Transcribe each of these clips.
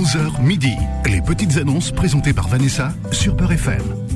11h midi. Les petites annonces présentées par Vanessa sur Peur FM.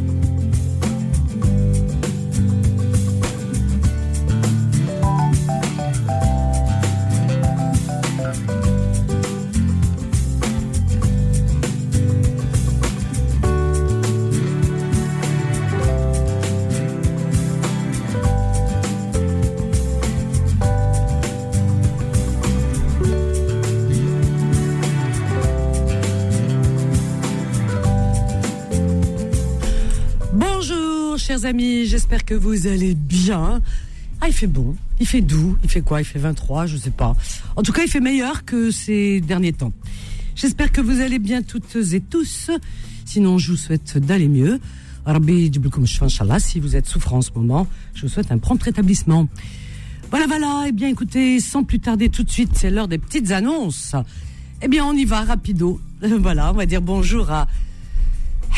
Amis, j'espère que vous allez bien. Ah, il fait bon, il fait doux, il fait quoi? Il fait 23, je sais pas. En tout cas, il fait meilleur que ces derniers temps. J'espère que vous allez bien toutes et tous. Sinon, je vous souhaite d'aller mieux. Rabbi si vous êtes souffrant en ce moment, je vous souhaite un prompt rétablissement. Voilà, voilà. Eh bien, écoutez, sans plus tarder tout de suite, c'est l'heure des petites annonces. Eh bien, on y va rapido. Voilà, on va dire bonjour à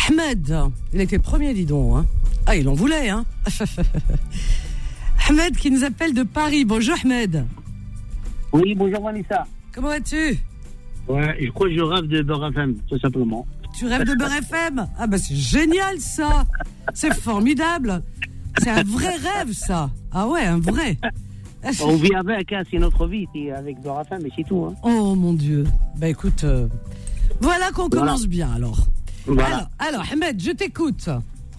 Ahmed. Il était premier, dis donc. Hein. Ah, il en voulait, hein. Ahmed qui nous appelle de Paris. Bonjour, Ahmed. Oui, bonjour Vanessa. Comment vas-tu? Ouais, je crois que je rêve de Beurre FM, tout simplement. Tu rêves de Beurre FM Ah, bah, c'est génial, ça. C'est formidable. C'est un vrai rêve, ça. Ah ouais, un vrai. On vit avec, hein, c'est notre vie, c'est avec Beurre FM, mais c'est tout. Hein. Oh mon Dieu. Bah écoute, euh, voilà qu'on Voilà. commence bien alors. Voilà. Alors, alors, Ahmed, je t'écoute.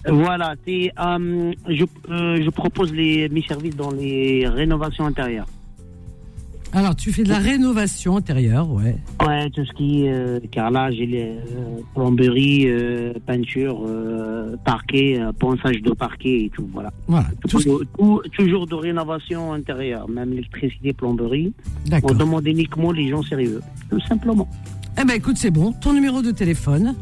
Voilà, euh, je, euh, je propose les, mes services dans les rénovations intérieures. Alors, tu fais de la rénovation intérieure, ouais. Ouais, tout ce qui est euh, carrelage, euh, plomberie, peinture, parquet, ponçage de parquet et tout, voilà. Voilà. Tout tout- toujours de rénovation intérieure, même électricité, plomberie. On D'accord. demande uniquement les gens sérieux, tout simplement. Eh ben écoute, c'est bon. Ton numéro de téléphone.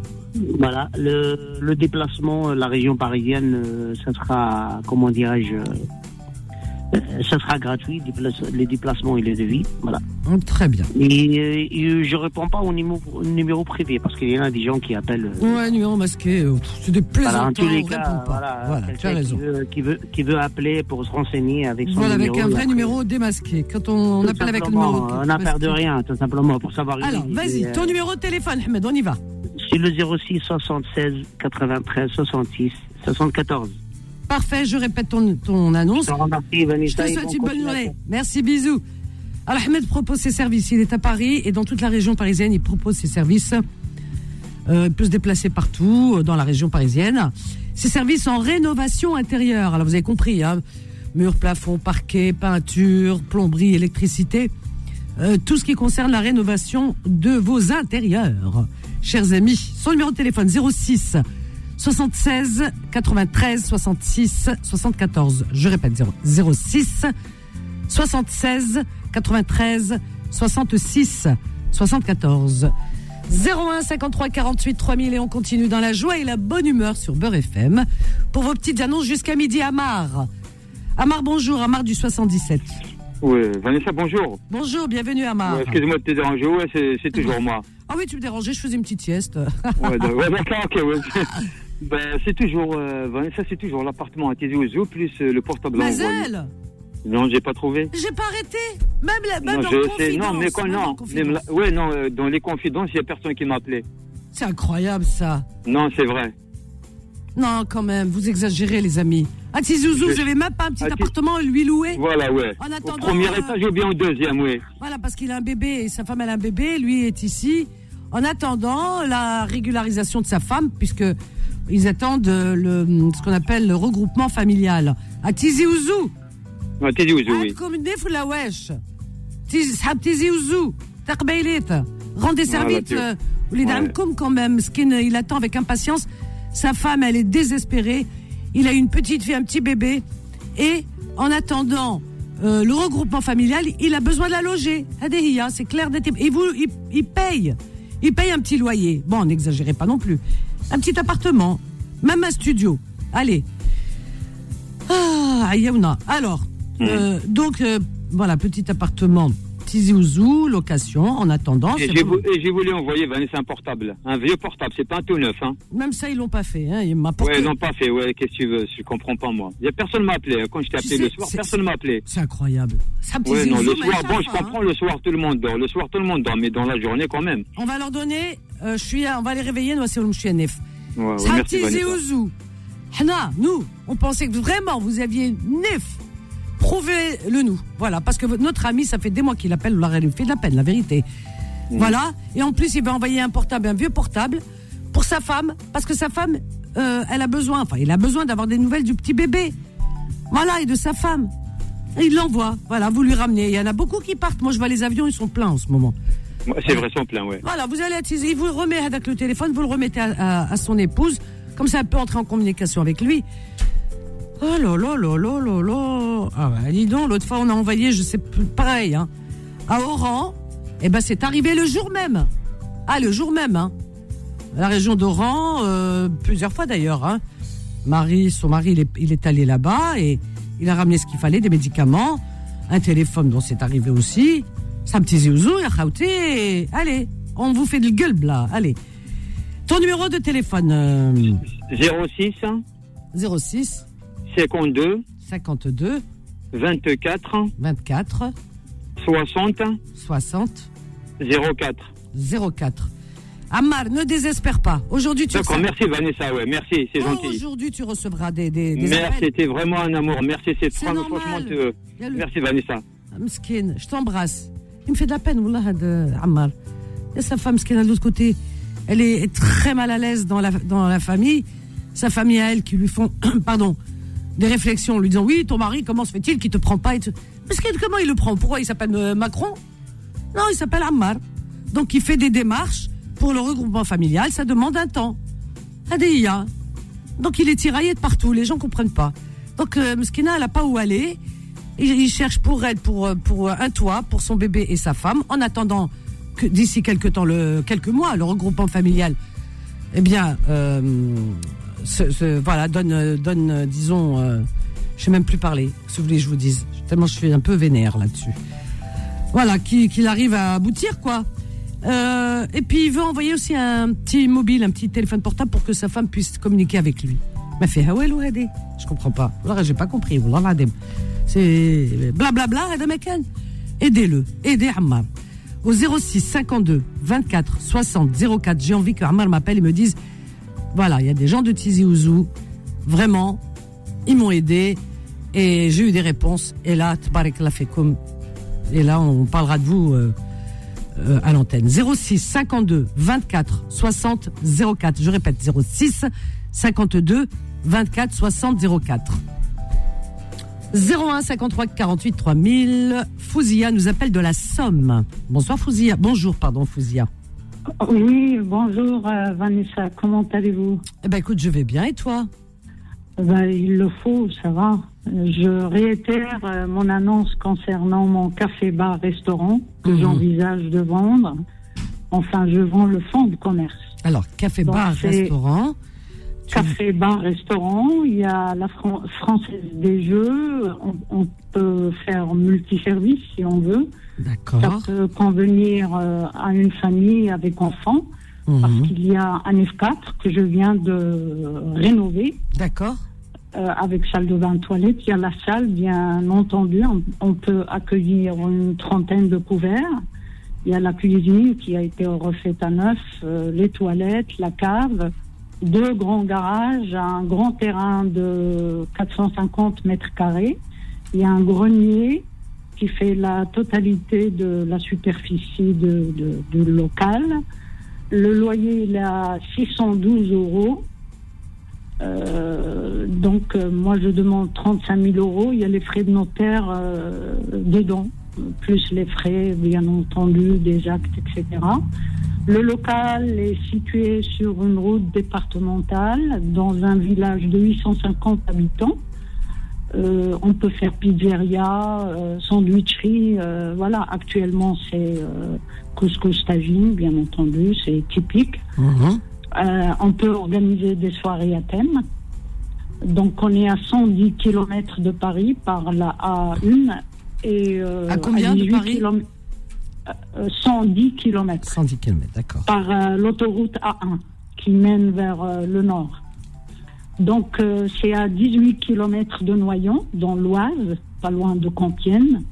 Voilà, le, le déplacement, euh, la région parisienne, euh, ça sera, comment dirais-je, euh, ça sera gratuit, les déplacements et les devis, voilà. Hum, Très bien. Et, et je réponds pas au numéro, privé parce qu'il y en a des gens qui appellent. Ouais, numéro masqué. C'est des voilà, plaisantins, en tous les cas, voilà, Voilà, tu as raison. Qui veut, qui, veut, qui veut appeler pour se renseigner avec son Voilà, avec numéro. un et vrai numéro démasqué. Quand on, appelle avec le numéro. On n'a peur de rien, tout simplement, pour savoir. Alors, vas-y, ton numéro de téléphone, Ahmed, on y va. C'est le 06 76 93 66 74. Parfait, je répète ton, ton annonce. Remercie, Je Vanessa. te souhaite bonne une bonne journée. Merci, bisous. Alors, Ahmed propose ses services. Il est à Paris et dans toute la région parisienne, il propose ses services. Euh, il peut se déplacer partout euh, dans la région parisienne. Ses services en rénovation intérieure. Alors, vous avez compris, hein, mur, plafond, parquet, peinture, plomberie, électricité. Euh, tout ce qui concerne la rénovation de vos intérieurs. Chers amis, son numéro de téléphone 06 76 93 66 74. Je répète 0 06 76 93 66 74. 01 53 48 3000 et on continue dans la joie et la bonne humeur sur Beurre FM pour vos petites annonces jusqu'à midi. Amar. Amar, bonjour. Amar du 77. Oui, Vanessa, bonjour. Bonjour, bienvenue Amar. Ouais, Excuse-moi de te déranger, ouais, c'est toujours moi. Ah oui, tu me dérangeais, je faisais une petite sieste. Ouais, d'accord, ok, ouais. Ben, c'est toujours, euh, Vanessa, c'est toujours l'appartement à Tizi plus euh, le portable. Mazel, Non, j'ai pas trouvé. j'ai pas arrêté. Même, la, même non, dans je sais, non, mais quand, non, même là- ouais, non, euh, dans les confidences, il y a personne qui m'a appelé. C'est incroyable ça. Non, c'est vrai. Non, quand même, vous exagérez, les amis. Ah, si Zouzou, même pas un petit appartement, lui louer Voilà, ouais. En attendant, au premier étage ou bien au deuxième, oui. Voilà, parce qu'il a un bébé, et sa femme elle a un bébé, lui est ici. En attendant la régularisation de sa femme, puisque ils attendent euh, hum, ce qu'on appelle le regroupement familial. À Tizi Ouzou. À Tizi Ouzou, ah, oui. Tizi Ouzou. Rendez service. Euh, les dames, comme quand même, Skin, il attend avec impatience sa femme, elle est désespérée. Il a une petite fille, un petit bébé. Et en attendant euh, le regroupement familial, il a besoin de la loger. Adéhia, c'est clair. Il, il, paye. Il paye un petit loyer. Bon, n'exagérez pas non plus. Un petit appartement. Même un studio. Allez. Ah, Ayaouna. Alors, hmm. euh, donc, euh, voilà, petit appartement Tizi Ouzou, location, en attendant. Et j'ai, vou- voulu envoyer Vanessa un portable. Un vieux portable, c'est pas un tout neuf, hein. Même ça, ils l'ont pas fait. Hein. Il m'a porté- Ouais, ils n'ont pas fait, ouais, qu'est-ce que tu veux, je comprends pas, moi. Y a personne m'a appelé, hein. quand je t'ai appelé sais, le soir, personne m'a appelé. C'est incroyable. Ça, Ouais, Tizi non, le Ouzou, soir, mais bon, je comprends, hein. le soir, tout le monde dort. Le soir, tout le monde dort, mais dans la journée, quand même. On va leur donner euh, je suis, on va les réveiller, nous, c'est. Ouais, ouais, Vanessa. Ouzou. Hana, nous, on pensait que vraiment vous aviez Nef. Prouvez-le nous. Voilà, parce que notre ami, ça fait des mois qu'il appelle, on lui fait de la peine, la vérité. Voilà, et en plus, il va envoyer un portable, un vieux portable, pour sa femme, parce que sa femme, euh, elle a besoin, enfin, il a besoin d'avoir des nouvelles du petit bébé. Voilà, et de sa femme. Et il l'envoie. Voilà, vous lui ramenez. Il y en a beaucoup qui partent. Moi, je vois les avions, ils sont pleins en ce moment. C'est vrai, son plein, ouais. Voilà, vous allez attiser, il vous remet avec le téléphone, vous le remettez à, à- à son épouse, comme ça elle peut entrer en communication avec lui. Oh là là là là là là Ah bah dis donc, l'autre fois on a envoyé, je sais plus, pareil, hein, à Oran, et ben c'est arrivé le jour même. Ah, le jour même, hein. La région d'Oran, euh, plusieurs fois d'ailleurs, hein. Marie, son mari, il est, il est allé là-bas et il a ramené ce qu'il fallait, des médicaments, un téléphone dont c'est arrivé aussi. Ça petit khaouti. Allez, on vous fait du gueule, là. Allez. Ton numéro de téléphone, euh, 06 06 52 52 24 24 60 60 04. 04. Ammar, ne désespère pas. Aujourd'hui, tu D'accord, merci Vanessa, ouais, merci, c'est gentil. Aujourd'hui, tu recevras des, des, des Merci, appels. c'était vraiment un amour. Merci, c'est franchement, euh, le- merci Vanessa. Je t'embrasse. Il me fait de la peine, Wallah, de Ammar. Et sa femme, Mskin, de l'autre côté, elle est très mal à l'aise dans la, dans la famille. Sa famille à elle qui lui font, pardon, des réflexions, lui disant Oui, ton mari, comment se fait-il qu'il te prend pas et. Mskin, comment il le prend? Pourquoi il s'appelle euh, Macron? Non, il s'appelle Ammar. Donc, il fait des démarches pour le regroupement familial. Ça demande un temps. Adiya. Donc, il est tiraillé de partout. Les gens comprennent pas. Donc, euh, Mskina, elle n'a pas où aller. Il, cherche pour elle, pour, euh, pour un toit, pour son bébé et sa femme, en attendant que d'ici quelques temps, le, quelques mois, le regroupement familial, eh bien, euh, voilà, donne, donne, disons, euh, je sais même plus parler, si vous voulez je vous dise, tellement je suis un peu vénère là-dessus. Voilà, qu'il qu'il arrive à aboutir, quoi. Euh, et puis il veut envoyer aussi un petit mobile, un petit téléphone portable pour que sa femme puisse communiquer avec lui. m'a fait Hawel ou Hadi Je comprends pas. Alors j'ai pas compris. C'est blablabla, Hada Mekan. Aidez-le. Aidez Ammar. Au 06 52 24 60 04, j'ai envie que Ammar m'appelle et me dise voilà, il y a des gens de Tizi Ouzou, vraiment, ils m'ont aidé et j'ai eu des réponses. Et là, Tbarek la fekoum. Et là, on parlera de vous euh, euh, à l'antenne. 06 52 24 60 04. Je répète, 06 52 24 60 04. 01 53 48 3000. Fouzia nous appelle de la Somme. Bonsoir Fouzia. Bonjour, pardon Fouzia. Oui, bonjour euh, Vanessa, comment allez-vous? Eh ben écoute, je vais bien et toi? Ben, Il le faut, ça va. Je réitère euh, mon annonce concernant mon café-bar-restaurant que Mhm. j'envisage de vendre. Enfin, je vends le fonds de commerce. Alors, café, Donc, bar, c'est- restaurant. Tu- Café-bar-restaurant, il y a la Fran- Française des Jeux, on, on peut faire multiservice si on veut. Ça peut convenir euh, à une famille avec enfants, parce Mhm. qu'il y a un F4 que je viens de rénover. D'accord. euh, avec salle de bain toilette. Il y a la salle, bien entendu. On, on peut accueillir une trentaine de couverts. Il y a la cuisine qui a été refaite à neuf, euh, les toilettes, la cave, deux grands garages, un grand terrain de 450 mètres carrés. Il y a un grenier qui fait la totalité de la superficie de, de- du local. Le loyer, il est à 612 euros. Euh, donc, euh, moi, je demande 35 000 euros. Il y a les frais de notaire euh, dedans, plus les frais, bien entendu, des actes, etc. Le local est situé sur une route départementale dans un village de 850 habitants. Euh, on peut faire pizzeria, euh, sandwicherie. euh, voilà, actuellement, c'est euh, couscous tagine, bien entendu, c'est typique. Mhm. Euh, on peut organiser des soirées à thème. Donc, on est à 110 km de Paris par la A1. Et, euh, À combien de 18 Paris kilom- euh, 110 km 110 km, d'accord. par euh, l'autoroute A1 qui mène vers euh, le nord. Donc, euh, c'est à 18 km de Noyon, dans l'Oise, pas loin de Compiègne.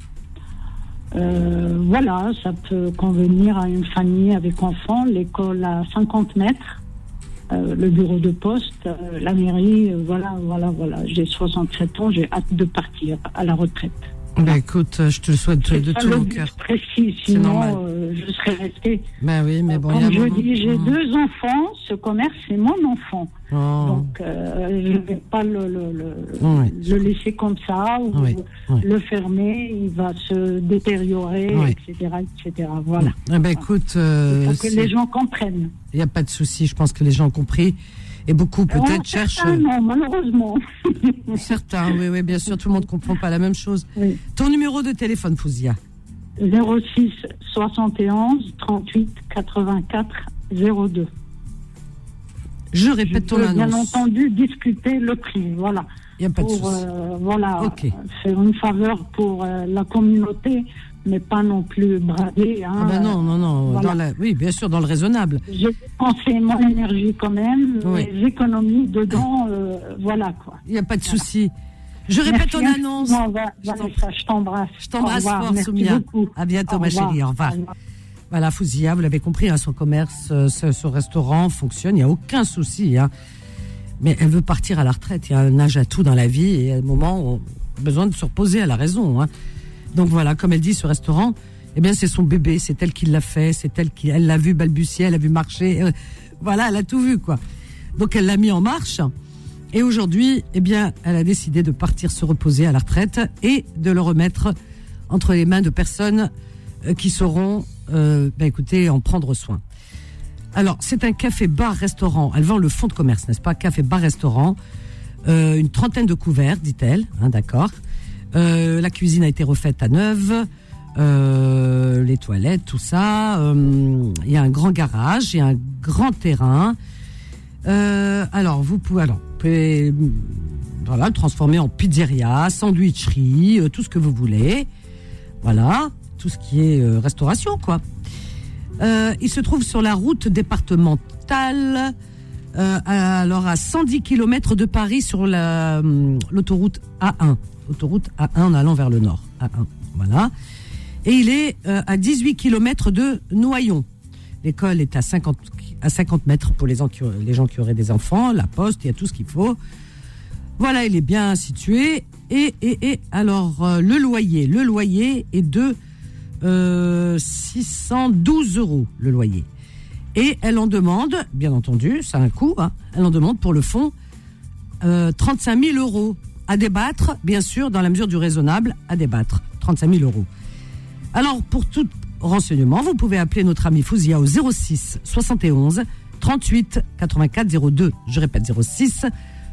Euh, voilà, ça peut convenir à une famille avec enfants. L'école à 50 mètres, euh, le bureau de poste, euh, la mairie, euh, voilà, voilà, voilà. J'ai 67 ans, j'ai hâte de partir à la retraite. Ben écoute, je te le souhaite de, tout mon cœur. précis, sinon euh, je serais restée. Ben oui, mais bon, il y a Comme je moment- dis, j'ai Mm. deux enfants, ce commerce c'est mon enfant. Oh. Donc euh, je ne vais pas le, le, le, Oui, le laisser comme ça ou Oui, oui. le fermer, il va se détériorer, etc., etc. Voilà. Eh ben écoute, euh, Il faut que les gens comprennent. il n'y a pas de souci. Je pense que les gens ont compris. Et beaucoup peut-être cherchent. certains, non, malheureusement. Certains, oui, oui, bien sûr, tout le monde ne comprend pas la même chose. Oui. Ton numéro de téléphone, Fouzia 06 71 38 84 02. Je Je répète ton peux bien annonce. entendu discuter le prix, voilà. Il n'y a pas de souci. euh, voilà, Ok. faire une faveur pour euh, la communauté, mais pas non plus brader. Hein. Ah ben non, non, non. voilà. Dans la... Oui, bien sûr, dans le raisonnable. J'ai dépensé mon énergie quand même, Oui. mes économies dedans, euh, voilà quoi. Il n'y a pas de souci. Je répète ton Merci annonce. Va- Je t'en- Vanessa, je t'embrasse. Je t'embrasse fort, merci Soumia. beaucoup. À bientôt, Au ma revoir. chérie. Au revoir. Au revoir. Voilà, Fouzia, vous l'avez compris, hein, son commerce, euh, ce, ce restaurant fonctionne, il n'y a aucun souci. hein. Mais elle veut partir à la retraite. Il y a un âge à tout dans la vie et à un moment, on a besoin de se reposer à la raison. hein. Donc voilà, comme elle dit, ce restaurant, eh bien, c'est son bébé, c'est elle qui l'a fait, c'est elle qui, elle l'a vu balbutier, elle a vu marcher. euh, voilà, elle a tout vu, quoi. Donc elle l'a mis en marche. Et aujourd'hui, eh bien, elle a décidé de partir se reposer à la retraite et de le remettre entre les mains de personnes euh, qui sauront, euh, ben, écoutez, en prendre soin. Alors, c'est un café-bar-restaurant. Elle vend le fonds de commerce, n'est-ce pas? Café-bar-restaurant. Euh, une trentaine de couverts, dit-elle. Hein, D'accord. Euh, la cuisine a été refaite à neuve. Euh, les toilettes, tout ça. Euh, Il y a un grand garage, il y a un grand terrain. Euh, alors, vous pouvez, mm, voilà, le transformer en pizzeria, sandwicherie, euh, tout ce que vous voulez. Voilà, tout ce qui est euh, restauration, quoi. Euh, il se trouve sur la route départementale, euh, à- alors à 110 km de Paris sur hum, l'autoroute A1. Autoroute A1 en allant vers le nord. A1, voilà. Et il est euh, à 18 km de Noyon. L'école est à 50, à 50 mètres pour les gens, qui, auraient- des enfants, la poste, il y a tout ce qu'il faut. Voilà, il est bien situé. Et, et, et alors, euh, le loyer, le loyer est de euh, 612 euros, le loyer. Et elle en demande, bien entendu, ça a un coût, hein, elle en demande pour le fonds euh, 35 000 euros à débattre, bien sûr, dans la mesure du raisonnable, à débattre. 35 000 euros. Alors, pour tout renseignement, vous pouvez appeler notre ami Fouzia au 06 71 38 84 02. Je répète, 06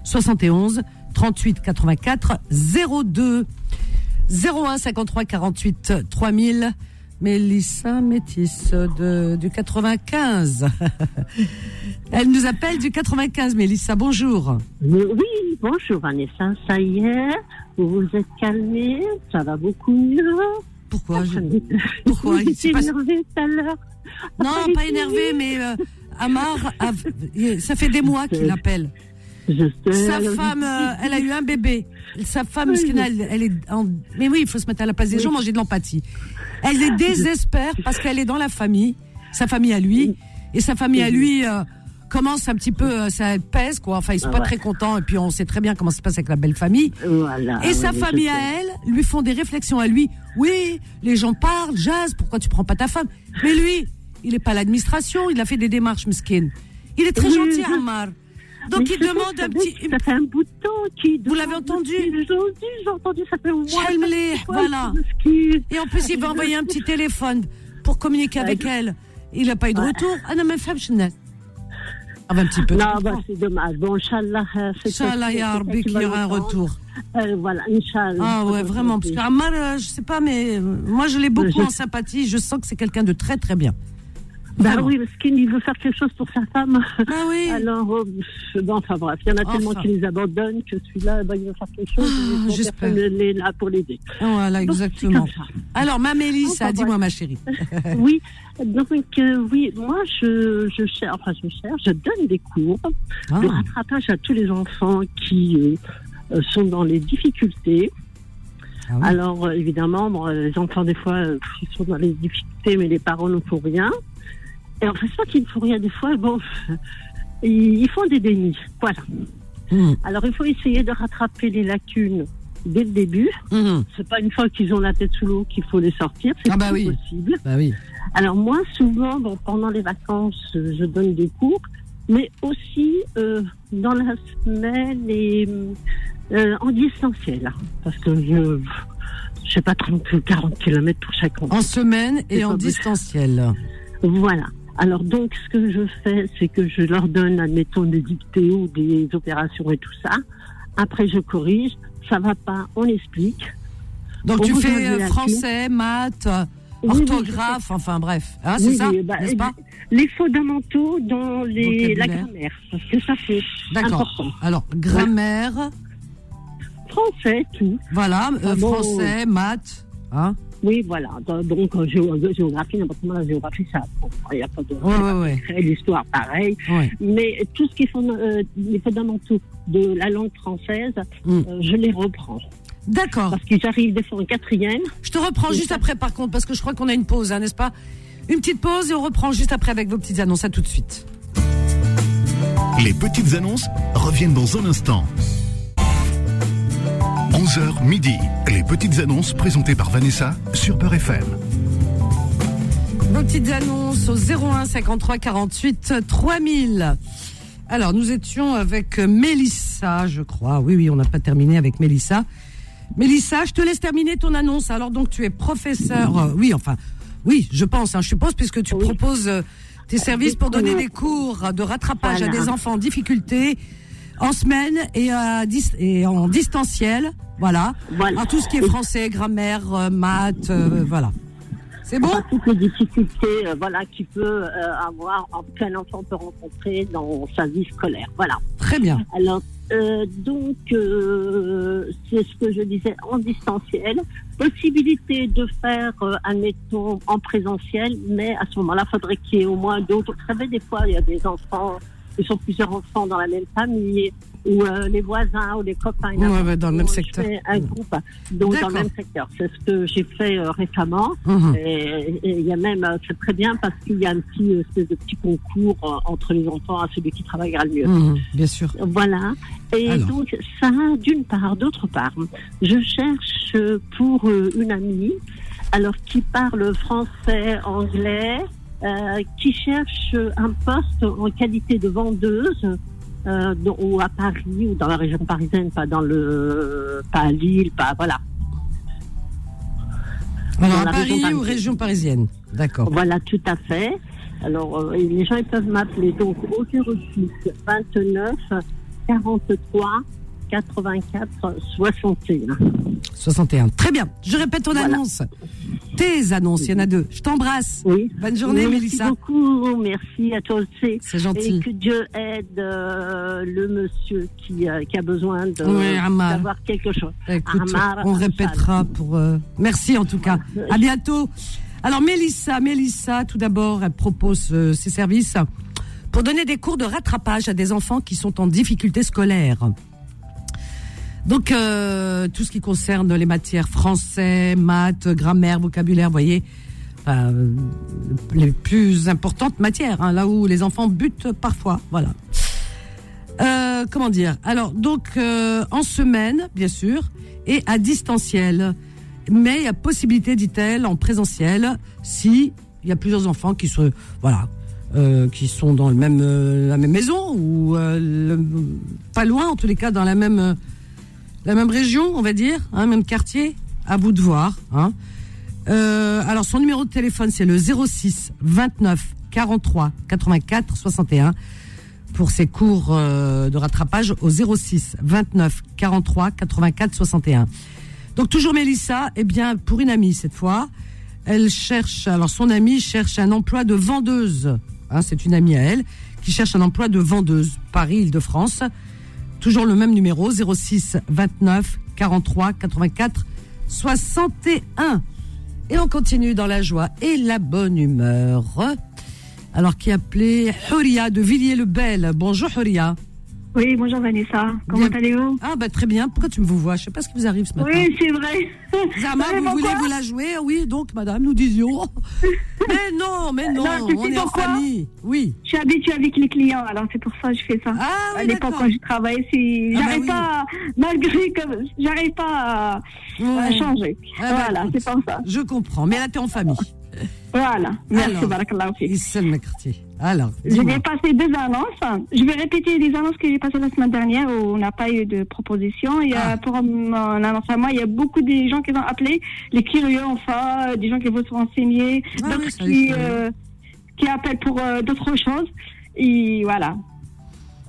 71 38 84 02. 01 53 48 3000. Mélissa Métis de, du 95. Elle nous appelle du 95, Mélissa, bonjour. Mais oui, bonjour Vanessa, ça y est, vous vous êtes calmée, ça va beaucoup mieux. Pourquoi je- Vous Pourquoi Il s'est étiez énervée tout à l'heure. Non, pas il- énervé, mais euh, Amar, a- ça fait des mois qu'il appelle. Je sais. Sa femme, euh, elle a eu un bébé. Sa femme, Oui. elle, elle est en... Mais oui, il faut se mettre à la place des gens, manger de l'empathie. Elle les désespère parce qu'elle est dans la famille, sa famille à lui, et sa famille à lui euh, commence un petit peu, euh, ça pèse, quoi. Enfin, ils sont pas Ouais. très contents, et puis on sait très bien comment ça se passe avec la belle famille. Voilà. Et sa Ah oui, famille à elle lui font des réflexions à lui. Oui, les gens parlent, jazz, pourquoi tu prends pas ta femme? Mais lui, il est pas à l'administration, il a fait des démarches, mesquin. Il est très gentil, Ammar. Donc Mais il demande un petit... Ça fait un bout de temps qu'il. Vous l'avez entendu Aujourd'hui, j'ai entendu, ça fait au moins. Melih, voilà. Et en plus, il va envoyer un petit téléphone pour communiquer avec elle. Il n'a pas eu de retour. Ah non, mais femme, je Ah, bah, un petit peu. Non, bah, c'est dommage. Bon, Inch'Allah. euh, c'est Inch'Allah, ya Rabbi, qui qu'il y aura un retour. Euh, voilà, Inch'Allah. Ah ouais, vraiment. Parce qu'Ammar, euh, je sais pas, mais euh, moi, je l'ai beaucoup Je- en sympathie. Je sens que c'est quelqu'un de très, très bien. Bah Vraiment. oui, parce qu'il veut faire quelque chose pour sa femme. Bah oui. Alors, euh, enfin bref, il y en a Enfin. tellement qui les abandonnent que celui-là, bah, il va faire quelque chose. Ah, j'espère. personne n'est là pour l'aider. Voilà, Donc, exactement. Alors, ma Mélissa, Enfin, dis-moi, ma chérie. oui, donc euh, oui, moi je, je cherche, enfin je cherche, je donne des cours Ah, de rattrapage à tous les enfants qui euh, euh, sont dans les difficultés. Ah oui. Alors, évidemment, bon, les enfants, des fois, ils sont dans les difficultés, mais les parents ne font rien. Et en fait, c'est pas qu'ils ne font rien, des fois, bon, ils, font des dénis. Voilà. Mhm. Alors, il faut essayer de rattraper les lacunes dès le début. Mhm. C'est pas une fois qu'ils ont la tête sous l'eau qu'il faut les sortir. C'est Ah bah oui. possible. Bah oui. Alors moi, souvent, bon, pendant les vacances, je donne des cours, mais aussi euh, dans la semaine et euh, en distanciel, hein, parce que je, je sais pas 30 ou 40 kilomètres pour chaque enfant. En semaine et en distanciel. Voilà. Alors donc, ce que je fais, c'est que je leur donne, admettons, des dictées ou des opérations et tout ça. Après, je corrige. Ça va pas, on explique. Donc On tu fais euh, français, maths, euh, Oui, oui, je orthographe, enfin bref. Hein, c'est Oui, ça, bah, n'est-ce pas Les fondamentaux dans les, la grammaire, parce que ça c'est D'accord. important. Alors, grammaire, Français, tout. voilà, euh, bon. français, maths, hein Oui, voilà. Donc, euh, géo- géographie, n'importe comment, la géographie, ça apprend. Il n'y a pas de. Ouais, ouais, L'histoire, pareil. ouais. Mais tout ce qui est euh, les fondamentaux de la langue française, Mm. euh, je les reprends. D'accord. Parce qu'ils arrivent des fois en quatrième. Je te reprends juste ça. après, par contre, parce que je crois qu'on a une pause, hein, n'est-ce pas? Une petite pause et on reprend juste après avec vos petites annonces. À tout de suite. Les petites annonces reviennent dans un instant. 11h midi. Les petites annonces présentées par Vanessa sur Peur FM. Petites annonces au 01 53 48 3000. Alors, nous étions avec Mélissa, je crois. Oui, oui, on n'a pas terminé avec Mélissa. Mélissa, je te laisse terminer ton annonce. Alors, donc, tu es professeur. euh, oui, enfin, oui, je pense, hein, je suppose, puisque tu Oui. proposes euh, tes services pour donner des cours de rattrapage à des enfants en difficulté en semaine et, à dis- et en distanciel. Voilà. Voilà. Alors, tout ce qui est français, grammaire, euh, maths, euh, voilà. C'est bon? Enfin, toutes les difficultés euh, voilà, qu'il peut euh, avoir, en- qu'un enfant peut rencontrer dans sa vie scolaire. Voilà. Très bien. Alors, euh, donc, euh, c'est ce que je disais en distanciel. Possibilité de faire, euh, admettons, en présentiel, mais à ce moment-là, faudrait qu'il y ait au moins d'autres. Vous savez, des fois, il y a des enfants, ils sont plusieurs enfants dans la même famille, ou euh, les voisins, ou les copains. Ouais, ouais, dans le même secteur. Un groupe, donc dans le même secteur. C'est ce que j'ai fait euh, récemment. Mhm. Et il y a même, euh, c'est très bien parce qu'il y a un petit euh, espèce de petit concours euh, entre les enfants à celui qui travaillera le mieux. Mhm, bien sûr. Voilà. Et Alors. donc, ça, d'une part. D'autre part, je cherche pour euh, une amie, alors qui parle français, anglais, euh, qui cherche un poste en qualité de vendeuse. Euh, ou à Paris ou dans la région parisienne, pas dans le, pas à Lille, pas voilà. Dans à Paris région ou région parisienne D'accord. Voilà, tout à fait. Alors, euh, les gens ils peuvent m'appeler donc au 06 29 43 84 61. 61. Très bien. Je répète ton Voilà. annonce. Tes annonces, il y en a deux. Je t'embrasse. Oui. Bonne journée, merci Mélissa. beaucoup. Merci à toi aussi. C'est Et gentil. que Dieu aide euh, le monsieur qui, euh, qui a besoin Oui, d'avoir quelque chose. Écoute, on répétera pour. euh, Merci en tout cas. À bientôt. Alors Mélissa, Mélissa, tout d'abord, elle propose ses services pour donner des cours de rattrapage à des enfants qui sont en difficulté scolaire. Donc euh, tout ce qui concerne les matières français, maths, grammaire, vocabulaire, vous voyez, enfin, euh, les plus importantes matières, hein, là où les enfants butent parfois, voilà. Euh, comment dire? Alors donc euh, en semaine, bien sûr, et à distanciel. Mais il y a possibilité, dit-elle, en présentiel, si il y a plusieurs enfants qui se, voilà, euh, qui sont dans le même, euh, la même maison ou euh, pas loin, en tous les cas, dans la même, la même région, on va dire, hein, même quartier. À vous de voir. Hein. Euh, alors son numéro de téléphone c'est le 06 29 43 84 61 pour ses cours euh, de rattrapage au 06 29 43 84 61. Donc toujours Mélissa, eh bien pour une amie cette fois, elle cherche alors son amie cherche un emploi de vendeuse. Hein, c'est une amie à elle qui cherche un emploi de vendeuse Paris Île-de-France. Toujours le même numéro 06 29 43 84 61. Et on continue dans la joie et la bonne humeur. Alors qui appelé Huria de Villiers-le-Bel. Bonjour Huria. Oui, bonjour Vanessa. Comment allez-vous? Ah bah très bien. Pourquoi tu me vous vois? Je sais pas ce qui vous arrive ce matin. Oui, c'est vrai. Zama, vous voulez vous la jouer? Oui, donc, madame, nous disions. mais non, mais non, Non, tu on est en famille. Oui. Je suis habituée avec les clients, alors c'est pour ça que je fais ça. Ah, à oui, l'époque, d'accord. quand je travaillais, si Ah, bah j'arrive oui. pas, malgré que j'arrive pas à, à changer. Ah, bah, voilà, c'est pour ça. Je comprends. Mais là, t'es en famille. Voilà. Merci, barakallahu. Alors, Je vais passer deux annonces. Je vais répéter les annonces que j'ai passées la semaine dernière où on n'a pas eu de proposition. Il y a, Ah. pour mon annonce à moi, il y a beaucoup de gens qui ont appelé, les curieux enfin, des gens qui veulent se renseigner, Ah oui, d'autres les qui, euh, qui appellent pour euh, d'autres choses. Et voilà.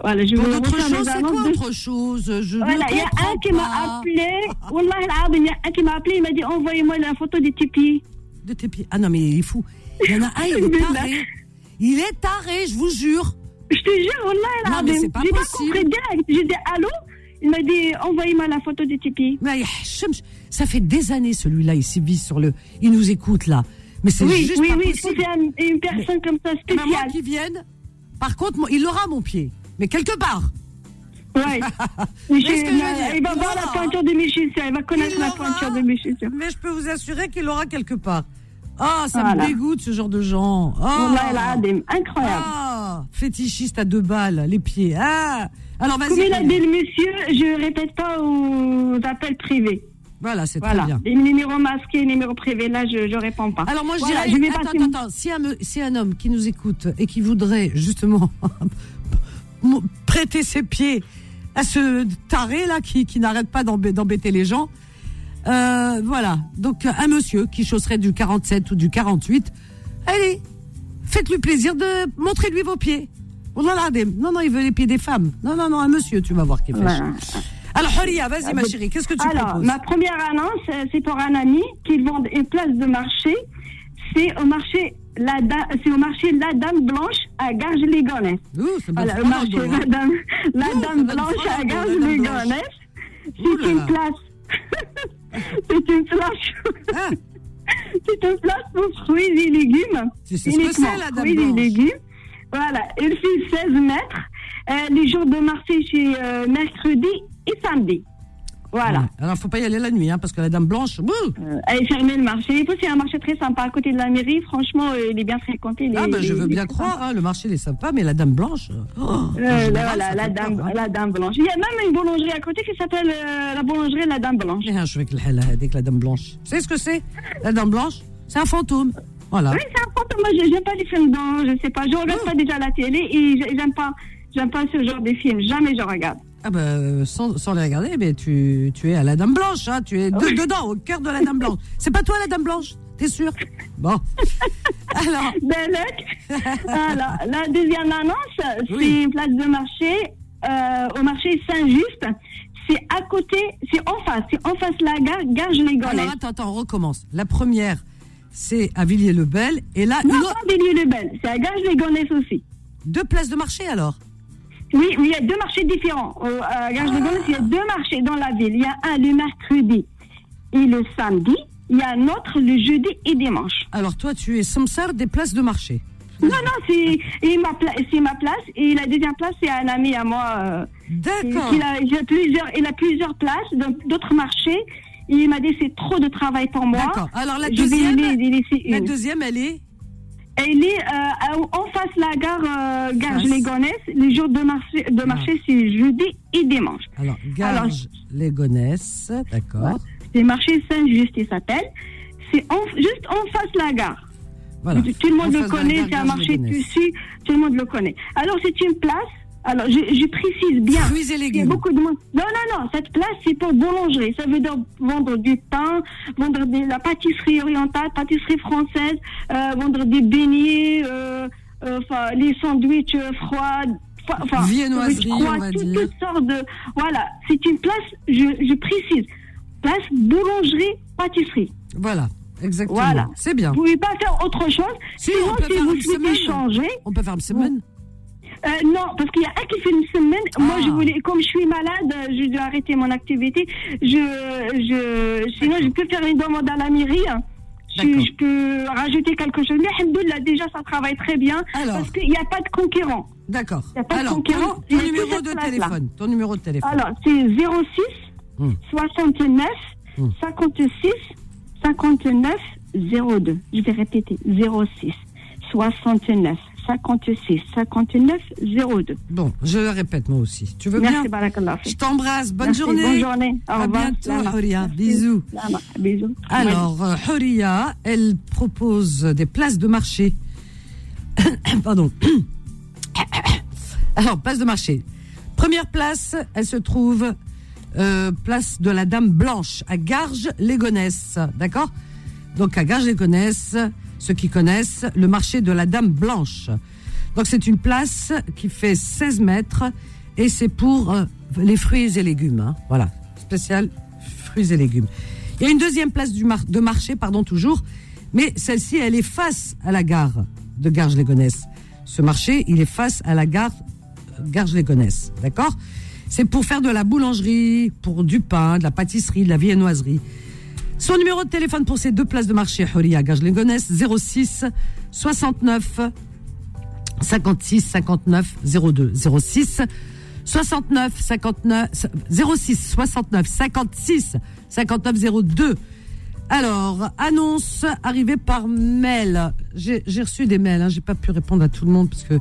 Voilà, je refaire les choses, c'est quoi de- autre chose? Je Voilà, il y a un qui m'a appelé. Wallah il y a un qui m'a appelé, il m'a dit envoyez-moi la photo des tipis. De tes pieds. Ah non, mais il est fou. Il y en a un, il est taré. Il est taré, je vous jure. Je te jure, Wallah Non, mais c'est pas possible. compris direct. J'ai dit allô? Il m'a dit envoyez-moi la photo des tipis. Mais Hachem, ça fait des années celui-là, il sévit sur le. Il nous écoute là. Mais c'est Oui, juste oui, pas oui, possible. une personne comme ça ben, moi spéciale. qui vienne, par contre, moi, il aura mon pied. Mais quelque part. Ouais. Mais que dire, il va voir la pointure de mes chaussures. Il va connaître Il la l'aura, pointure de mes chaussures. Mais je peux vous assurer qu'il aura quelque part. Ah, ça Voilà. me dégoûte ce genre de gens. Ah, Wallah al-azim, incroyable. ah, fétichiste à deux balles, les pieds. Ah, alors Comme vas-y. il a dit le monsieur, je répète pas aux appels privés. Voilà, c'est Voilà. très bien. Les numéros masqués, les numéros privés, là, je, je réponds pas. Alors moi je Voilà, dirais, je attends, attends, attends, si un, me- si un homme qui nous écoute et qui voudrait justement prêter ses pieds à ce taré là qui, qui n'arrête pas d'embê- d'embêter les gens, euh, voilà, donc un monsieur qui chausserait du 47 ou du 48, allez, faites-lui plaisir de montrer lui vos pieds. Oh non, là, des- non, non, il veut les pieds des femmes. Non, non, non, un monsieur, tu vas voir qui fait. Voilà. Alors, Horia, vas-y, ma chérie, qu'est-ce que tu Alors, proposes ma première annonce, euh, c'est pour un ami qui vend une place de marché. C'est au marché la Da- c'est au marché La Dame Blanche à Garges-les-Gonesse. Voilà, le marché hein. La Dame, la Ouh, ça Dame donne Blanche à dans le dos, la Dame Garges-les-Gonesse. Ouh là C'est une place. c'est une place. Ah, C'est une place pour fruits et légumes. Sais ce que c'est, la Dame fruits Blanche et légumes. Voilà, il fait 16 mètres. Euh, les jours de marché, c'est euh, mercredi et samedi. Voilà. Ouais. Alors, faut pas y aller la nuit, hein, parce que la Dame Blanche, ouh, Euh, elle est fermée le marché. Et puis, c'est un marché très sympa à côté de la mairie. Franchement, euh, il est bien fréquenté. ah ben, je veux bien croire, hein, le marché il est sympa, mais la Dame Blanche, oh, Euh, général, voilà, ça la dame, peur, hein. la dame blanche. Il y a même une boulangerie à côté qui s'appelle la boulangerie La Dame Blanche. Mais, hein, je vais avec la- Dame Blanche. Vous savez ce que c'est La Dame Blanche? C'est un fantôme. Voilà. Oui, c'est un fantôme. Moi, je- j'aime pas les films dans, je sais pas. Je regarde Oh. pas déjà la télé et je- j'aime pas, j'aime pas ce genre de films. Jamais je regarde. Ah ben, euh, sans, sans les regarder, mais tu, tu es à la Dame Blanche, hein, tu es de- dedans, au cœur de la Dame Blanche. C'est pas toi la Dame Blanche? T'es sûr? Bon. Alors, Belek. Alors, la deuxième annonce, c'est Oui. une place de marché euh, au marché Saint-Just. C'est à côté, c'est en face, c'est en face la gare, gare les alors attends, attends, on recommence. La première, c'est à Villiers-le-Bel, et là, Non, pas de belle, c'est à gare les aussi. deux places de marché alors? Oui, oui, il y a deux marchés différents. Euh, à gare les il y a deux marchés dans la ville. Il y a un le mercredi et le samedi. Il y a un autre le jeudi et dimanche. Alors toi, tu es samsar des places de marché. Non, non, c'est et ma, pla- c'est ma place. Et la deuxième place, c'est un ami à moi. euh, D'accord. Il a, il a plusieurs, il a plusieurs places d'autres marchés. Et il m'a dit c'est trop de travail pour moi. D'accord. Alors la Je vais deuxième, lui laisser la deuxième, elle est Elle est euh, en face la gare, euh, gare Face. les jours de marché, de marché c'est jeudi et dimanche. alors Garges, les Gonesses, d'accord. C'est marché Saint-Just, il s'appelle. C'est en- juste en face la gare. Voilà. Tout le monde le de connaît, gare c'est un marché tissu, tout le monde le connaît. Alors c'est une place. Alors je, je précise bien. Fruits et Il y a légumes. beaucoup de monde. Non, non, non, cette place, c'est pour boulangerie. Ça veut dire vendre du pain, vendre de la pâtisserie orientale, pâtisserie française, euh, vendre des beignets, euh, euh, les sandwichs euh, froids. enfin, Viennoiserie, on va dire. Toutes sortes de. Voilà, c'est une place, je, je précise, place boulangerie, pâtisserie. Voilà, exactement. Voilà. C'est bien. Vous pouvez pas faire autre chose. Si, Sinon, on peut si faire vous souhaitez changer, On peut faire une semaine. Euh, non, parce qu'il y a un qui fait une semaine. Moi, Ah. je voulais, comme je suis malade, je dois arrêter mon activité. Je, je, sinon, je peux faire une demande à la mairie. Je, peux rajouter quelque chose. Mais alhamdoulilah, déjà, ça travaille très bien. Alors. Parce qu'il n'y a pas de concurrent. D'accord. Y a pas de Alors, ton, concurrent, ton numéro de téléphone. Ton numéro de téléphone. Alors, c'est 06 Hmm. 69 Hmm. 56 59 02. Je vais répéter 06 69 56 59 02. Bon, je le répète moi aussi. Tu veux Merci, bien. Je t'embrasse. Bonne Merci, journée. Bonne journée. Au À revoir. bientôt. Huria. Bisous. Bisous. Alors, euh, Huria, elle propose des places de marché. Pardon. Alors, place de marché. Première place, elle se trouve euh, place de la Dame Blanche à Garges-les-Gonesse. D'accord? Donc, à Garges-les-Gonesse, ceux qui connaissent, le marché de la Dame Blanche. Donc, c'est une place qui fait 16 mètres et c'est pour euh, les fruits et légumes. hein. Voilà, spécial fruits et légumes. Il y a une deuxième place de marché, pardon, toujours, mais celle-ci, elle est face à la gare de Garges-les-Gonesse. Ce marché, il est face à la gare euh, Garges-les-Gonesse, d'accord? C'est pour faire de la boulangerie, pour du pain, de la pâtisserie, de la viennoiserie. Son numéro de téléphone pour ces deux places de marché, Huria Garges-les-Gonesse, 06 69 56 59 02 06 69 59 06 69 56 59 02 alors, annonce arrivée par mail. J'ai reçu des mails, hein, j'ai pas pu répondre à tout le monde parce que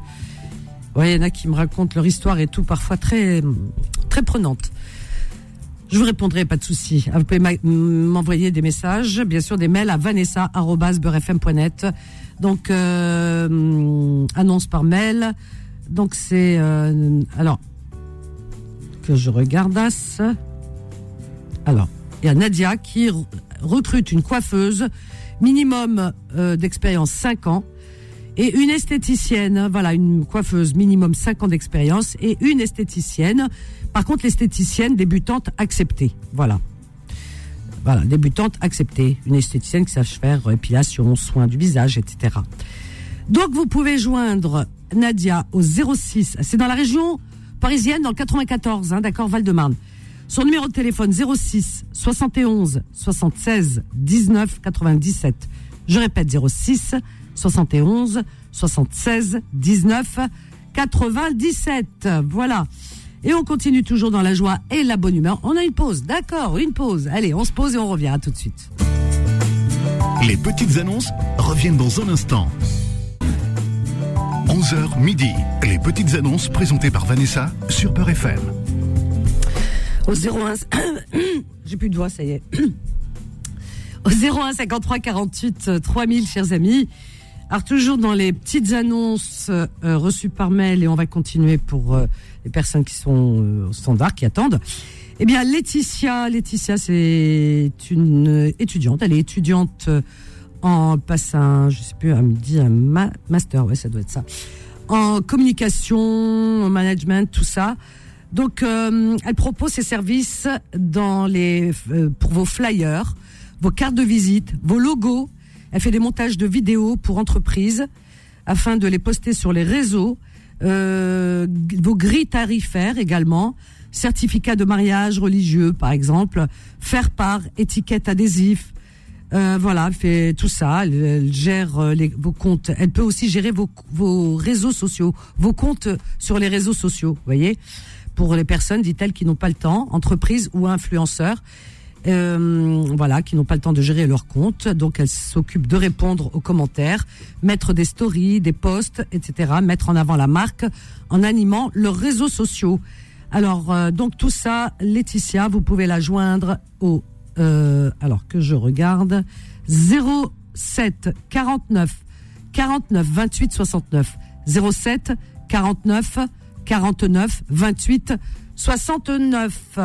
il y en a qui me racontent leur histoire et tout, parfois très très prenante. Je vous répondrai, pas de souci. Vous pouvez m'envoyer des messages, bien sûr, des mails à vanessa@beurrefm.net. Donc, euh, annonce par mail. Donc, c'est euh, alors que je regardasse. Alors, il y a Nadia qui recrute une coiffeuse, minimum euh, d'expérience 5 ans, et une esthéticienne, voilà, une coiffeuse minimum 5 ans d'expérience, et une esthéticienne. Par contre, l'esthéticienne débutante acceptée, voilà. Voilà, débutante acceptée. Une esthéticienne qui sache faire épilation, soins du visage, etc. Donc, vous pouvez joindre Nadia au 06, c'est dans la région parisienne, dans le 94, hein, d'accord, Val-de-Marne. Son numéro de téléphone 06 71 76 19 97. Je répète 06 71 76 19 97. Voilà. Et on continue toujours dans la joie et la bonne humeur. On a une pause, d'accord, une pause. Allez, on se pose et on revient. À tout de suite. Les petites annonces reviennent dans un instant. 11h midi. Les petites annonces présentées par Vanessa sur Peur FM. Au 01. J'ai plus de voix, ça y est. Au 01 53 48 euh, 3000, chers amis. Alors, toujours dans les petites annonces euh, reçues par mail, et on va continuer pour euh, les personnes qui sont euh, au standard, qui attendent. Eh bien, Laetitia, Laetitia, c'est une étudiante. Elle est étudiante euh, en passe un, je sais plus, me dit un ma- master, ouais, ça doit être ça. En communication, en management, tout ça. Donc, euh, elle propose ses services dans les, euh, pour vos flyers, vos cartes de visite, vos logos. Elle fait des montages de vidéos pour entreprises afin de les poster sur les réseaux. Euh, vos grilles tarifaires également, certificats de mariage religieux par exemple, faire part, étiquette adhésif. Euh, voilà, elle fait tout ça. Elle, gère euh, vos comptes. Elle peut aussi gérer vos, vos réseaux sociaux, vos comptes sur les réseaux sociaux. Voyez, pour les personnes, dit-elle, qui n'ont pas le temps, entreprises ou influenceurs, euh, voilà, qui n'ont pas le temps de gérer leur compte. Donc, elle s'occupe de répondre aux commentaires, mettre des stories, des posts, etc., mettre en avant la marque en animant leurs réseaux sociaux. Alors, euh, donc tout ça, Laetitia, vous pouvez la joindre au, euh, alors que je regarde, 07 49 49 28 69 07 49 49 28 69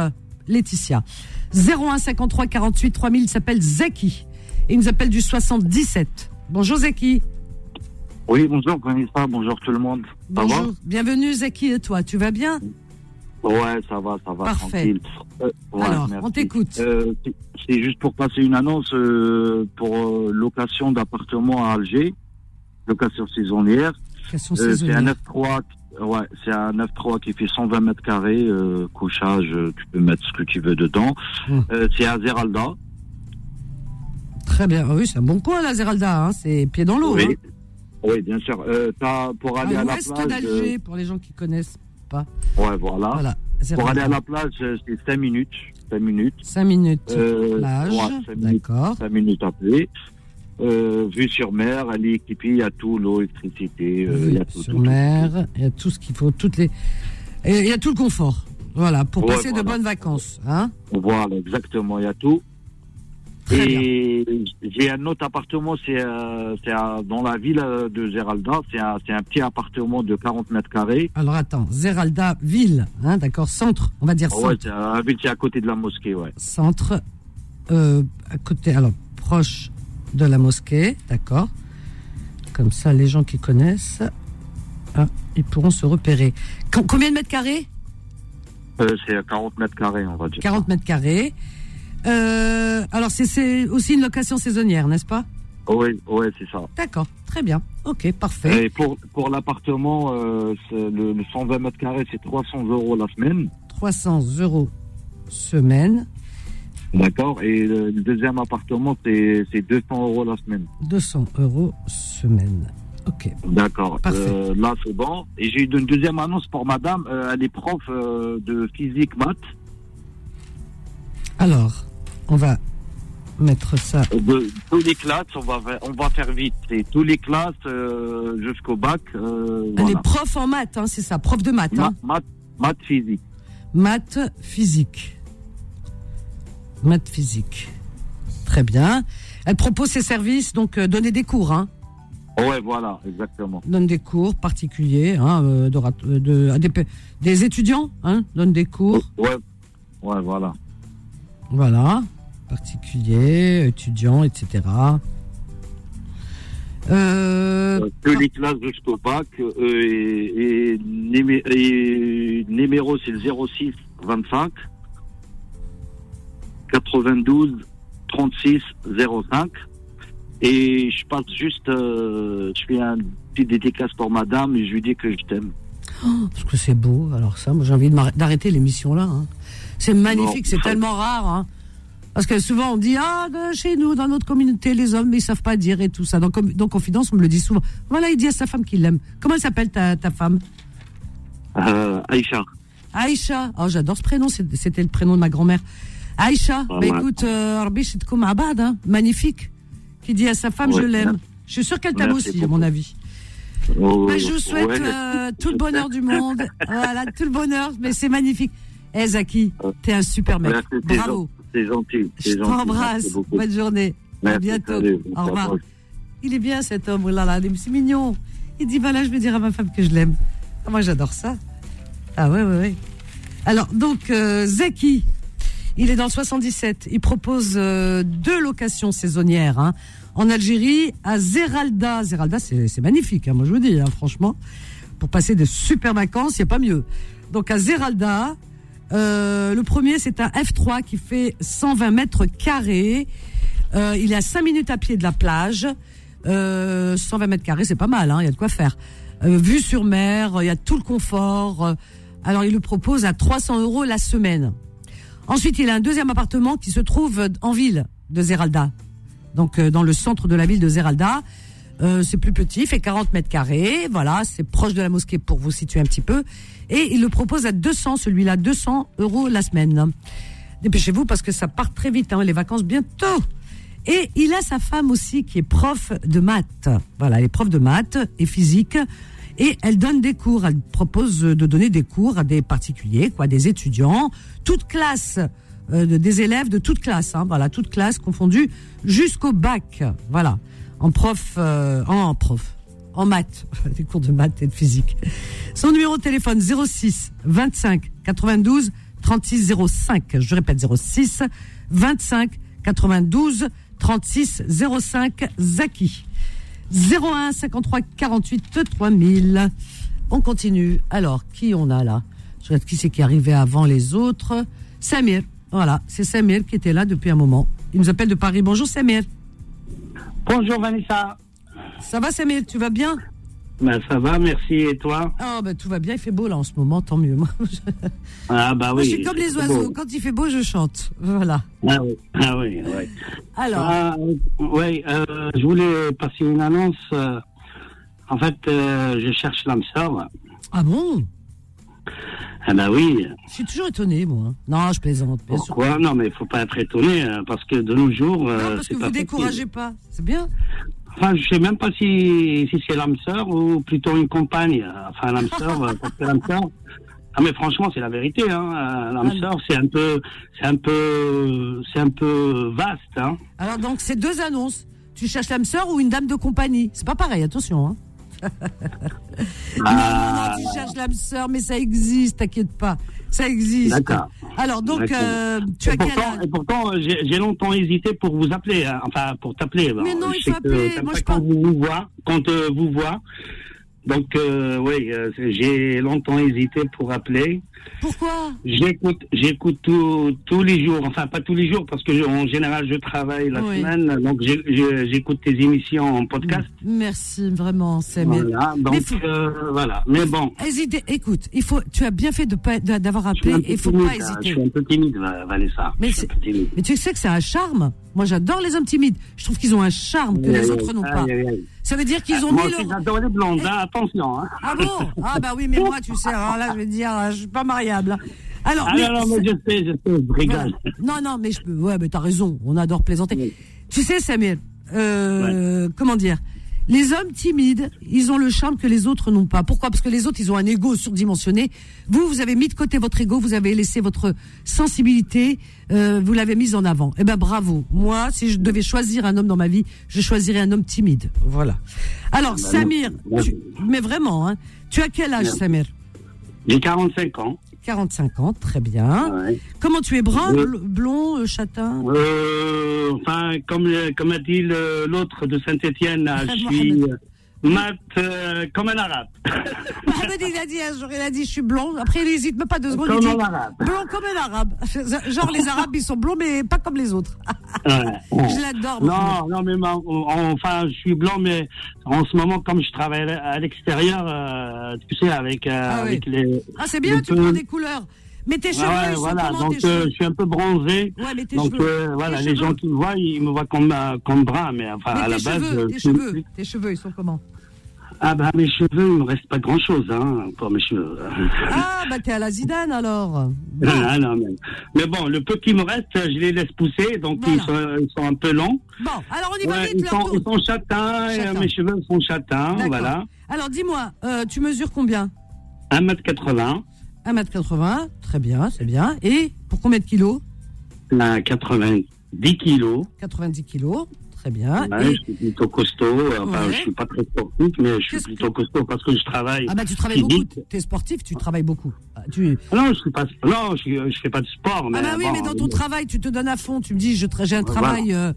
Laetitia 01 53 48 3000, s'appelle Zeki. Et il nous appelle du 77. Bonjour Zeki. Oui, bonjour Vanessa, bonjour tout le monde. Bonjour, bienvenue Zeki et toi, tu vas bien? Ouais, ça va, ça va, Parfait. tranquille. Euh, Alors, on t'écoute. Euh, c'est juste pour passer une annonce euh, pour location d'appartement à Alger, location saisonnière. C'est un F3 ouais, c'est un 9-3 qui fait 120 mètres carrés, euh, couchage, euh, tu peux mettre ce que tu veux dedans. Hmm. Euh, c'est à Zeralda. très bien Ah oui c'est un bon coin la Zeralda hein, c'est pied dans l'eau Oui. hein. Oui, bien sûr. Euh, t'as- pour aller à à, la plage. d'Alger euh, pour les gens qui connaissent pas Ouais, voilà. Voilà. Pour aller à la plage, c'est 5 minutes. 5 minutes. 5 minutes plage, ouais, cinq minutes. d'accord. 5 minutes à pied. Euh, vue sur mer, elle est équipée, il y a tout, l'eau, l'électricité, euh, il y a tout. sur tout, mer, il y a tout ce qu'il faut, toutes les, et il y a tout le confort. Voilà, pour Ouais, passer de bonnes vacances, hein. Voilà, exactement, il y a tout. Très et j'ai un autre appartement, c'est euh, c'est à- dans la ville euh, de Géralda. C'est un, c'est un petit appartement de 40 mètres carrés. Alors attends, Zeralda ville, hein, d'accord, centre, on va dire Ah Ouais, centre, c'est à côté de la mosquée, ouais. centre, euh, à côté, alors proche de la mosquée, d'accord. Comme ça, les gens qui connaissent, ah, ils pourront se repérer. Com- combien de mètres carrés? Euh, c'est à 40 mètres carrés, on va dire. 40 mètres carrés. Euh, alors c'est- aussi une location saisonnière, n'est-ce pas? Oui, ouais, c'est ça. D'accord, très bien. Ok, parfait. Et pour, pour l'appartement, euh, le, le 120 mètres carrés, c'est 300 euros la semaine. 300 euros semaine, D'accord. Et le, deuxième appartement, c'est c'est 200 euros la semaine. 200 euros semaine. Ok. D'accord. Euh, là, c'est bon. Et j'ai eu une deuxième annonce pour madame. Euh, elle est prof euh, de physique maths. Alors, on va mettre ça. De tous les classes, on va, faire- on va faire vite. C'est tous les classes euh, jusqu'au bac. Euh, Elle voilà. est prof en maths, hein, c'est ça, prof de maths. Hein. Ma- maths, maths physique. Maths physique. Maths physique. Très bien. Elle propose ses services, donc euh, donner des cours, hein. Ouais, voilà, exactement. Donne des cours particuliers, hein, euh, euh, de, à des, étudiants, hein, donne des cours. Ouais, ouais, voilà. Voilà, particuliers, étudiants, etc. Euh, tous les classes jusqu'au bac. et, et, numé- et numéro, c'est le 06 25 92 36 05. Et je passe juste, euh, je fais un petit dédicace pour madame et je lui dis que je t'aime. parce que c'est beau, alors ça, moi j'ai envie d'arrêter l'émission là. hein. C'est magnifique, c'est tellement rare. hein. Parce que souvent on dit, ah, chez nous, dans notre communauté, les hommes, ils savent pas dire et tout ça. Donc, dans Confidence, on me le dit souvent. Voilà, il dit à sa femme qu'il l'aime. Comment elle s'appelle ta, ta femme? Euh, Aïcha. Aïcha. Oh, j'adore ce prénom, c'était le prénom de ma grand-mère. Aïcha, Ah, bah écoute, euh, Rabbi Shitkoum Abad, hein, magnifique. Qui dit à sa femme, Ouais, je l'aime. Je suis sûre qu'elle t'aime aussi, à mon avis. Oh, Bah, je vous souhaite ouais. euh, tout le bonheur du monde. Voilà, tout le bonheur. Mais c'est magnifique. Eh Zaki, t'es un super mec. Merci, Bravo. C'est gentil. Je t'embrasse. Bonne journée. à bientôt. salut. Au revoir. Il est bien cet homme. Oh là là, c'est mignon. Il dit voilà, je vais dire à ma femme que je l'aime. Ah, moi, j'adore ça. Ah ouais, ouais, ouais. Alors, donc, euh, Zaki, il est dans le 77. Il propose euh, deux locations saisonnières hein, en Algérie, à Zeralda. Zeralda, c'est magnifique, hein, moi je vous dis, hein, franchement. Pour passer de super vacances, il n'y a pas mieux. Donc, à Zeralda, euh, le premier, c'est un F3 qui fait 120 mètres carrés. Euh, il est à 5 minutes à pied de la plage. Euh, 120 mètres carrés, c'est pas mal, hein, il y a de quoi faire. Euh, vue sur mer, il y a tout le confort. Euh, Alors, il le propose à 300 euros la semaine. Ensuite, il a un deuxième appartement qui se trouve en ville de Zeralda. Donc, euh, dans le centre de la ville de Zeralda. Euh, c'est plus petit, fait 40 mètres carrés. Voilà, c'est proche de la mosquée pour vous situer un petit peu. Et il le propose à 200, celui-là, 200 euros la semaine. Dépêchez-vous parce que ça part très vite, hein, les vacances bientôt. Et il a sa femme aussi qui est prof de maths. Voilà, elle est prof de maths et physique. Et elle donne des cours. Elle propose de donner des cours à des particuliers, quoi, des étudiants, toute classe, euh, de- des élèves de toute classe. Hein, voilà, toute classe confondue jusqu'au bac. Voilà, en prof, euh, en prof, en maths, des cours de maths et de physique. Son numéro de téléphone 06 25 92 36 05. Je répète 06 25 92 36 05 Zaki. 01 53 48 3000. On continue. Alors, qui on a là? Je regarde qui c'est qui est arrivé avant les autres. Samir. Voilà, c'est Samir qui était là depuis un moment. Il nous appelle de Paris. Bonjour Samir. Bonjour Vanessa. Ça va Samir? Tu vas bien? Ben, ça va, merci. Et toi? Ah ben tout va bien, il fait beau là en ce moment, tant mieux. Moi, je, Ah bah moi, oui. je suis comme les oiseaux. beau. Quand il fait beau, je chante. Voilà. Ah oui, ah oui, oui. Alors, Ah, oui, euh, je voulais passer une annonce. euh, en fait, euh, je cherche l'âme sœur. ah bon? Ah bah oui. Je suis toujours étonné, moi. Non, je plaisante, bien sûr. Pourquoi? Non, mais il faut pas être étonné, hein, parce que de nos jours, Non, parce que vous facile. découragez pas. C'est bien. Enfin, je sais même pas si, si c'est l'âme sœur ou plutôt une compagne. Enfin, l'âme sœur, euh, parce que l'âme sœur. Ah mais franchement, c'est la vérité. Hein. euh, L'âme Ah, sœur, c'est un peu, c'est un peu, c'est un peu vaste. Hein. Alors, donc, c'est deux annonces. Tu cherches l'âme sœur ou une dame de compagnie C'est pas pareil, attention. Hein. Non, non, Ah, non, tu cherches l'âme sœur, mais ça existe, t'inquiète pas. Ça existe. D'accord. Alors, donc, euh, tu as et pourtant, et pourtant, j'ai longtemps hésité pour vous appeler, hein, enfin pour t'appeler. Mais non, il faut appeler. Moi, je quand parle- vous vous voit, quand euh, vous voit. Donc euh, oui, euh, j'ai longtemps hésité pour appeler. Pourquoi? J'écoute, j'écoute tous tous les jours, enfin pas tous les jours parce que je- en général je travaille la Oui. semaine, donc j'écoute tes émissions en podcast. Merci, vraiment, c'est Voilà, mais donc faut- euh, voilà. Mais bon, Hésitez, écoute, il faut, tu as bien fait de pas, d'avoir appelé il faut timide, pas hein, je hésiter. suis un peu timide, Va- Vanessa. Mais. Mais tu sais que c'est un charme. Moi, j'adore les hommes timides. Je trouve qu'ils ont un charme que les autres n'ont pas. Ça veut dire qu'ils ont Moi mis aussi, leur... j'adore les blondes, hein, attention. Hein. Ah bon? Ah bah oui, mais moi, tu sais, alors là, je vais te dire, je suis pas mariable. Alors, Ah mais- non, non, mais je sais, je sais, je rigole. Non, non, mais je peux. Ouais, mais t'as raison. On adore plaisanter. Tu sais, Samir, euh, comment dire? Les hommes timides, ils ont le charme que les autres n'ont pas. Pourquoi? Parce que les autres, ils ont un ego surdimensionné. Vous, vous avez mis de côté votre ego, vous avez laissé votre sensibilité, euh, vous l'avez mise en avant. Eh ben, bravo. Moi, si je devais choisir un homme dans ma vie, je choisirais un homme timide. Voilà. Alors, Samir, tu- mais vraiment, hein, tu as quel âge. Samir? J'ai 45 ans. 45 ans, très bien. Ouais. Comment tu es brun, blond, euh, châtain? Euh, enfin, comme, comme a dit l'autre de Saint-Etienne, je suis euh, mat euh, comme un arabe. Mohamed, il a dit un jour, il a dit, je suis blond. Après, il hésite même pas deux secondes. Comme il un dit, arabe. blond comme un arabe. Genre, les arabes, ils sont blonds, mais pas comme les autres. Ouais. Je l'adore. Non, non, mais ma- enfin, je suis blanc, mais en ce moment, comme je travaille à l'extérieur, euh, tu sais, avec, euh, Ah oui. avec les. Ah, c'est bien, les tu prends des couleurs. Mais tes cheveux, Ouais, ils sont voilà, comment donc tes euh, cheveux je suis un peu bronzé. Ouais, mais tes donc cheveux. euh, voilà, tes les cheveux. gens qui me voient, ils me voient comme, euh, comme brun, mais enfin, Mais à la base. cheveux, euh, tes cheveux, tes cheveux, ils sont comment? Ah bah mes cheveux, il me reste pas grand chose, hein, pour mes cheveux. Ah, bah t'es à la Zidane alors. Ah, non, mais, mais bon, le peu qui me reste, je les laisse pousser, donc Voilà. ils, sont, ils sont un peu longs. Bon, alors on y va Ouais, vite, ils, sont, ils sont châtains, et, Châtains. mes cheveux sont châtains, voilà. Alors dis-moi, euh, tu mesures combien? 1m80, 1m80, très bien, c'est bien. Et pour combien de kilos? À 90 kilos. 90 kilos, très bien. Et- je suis plutôt costaud, enfin Ouais. je suis pas très sportif, mais je suis plutôt costaud parce que je travaille. Ah bah tu travailles beaucoup, physique. t'es sportif, tu travailles beaucoup. Ah, Tu... Non, je suis pas, non, je, fais pas de sport, mais Ah bah oui, bon, mais dans ton euh, travail, tu te donnes à fond, tu me dis tra- j'ai un Voilà. travail euh,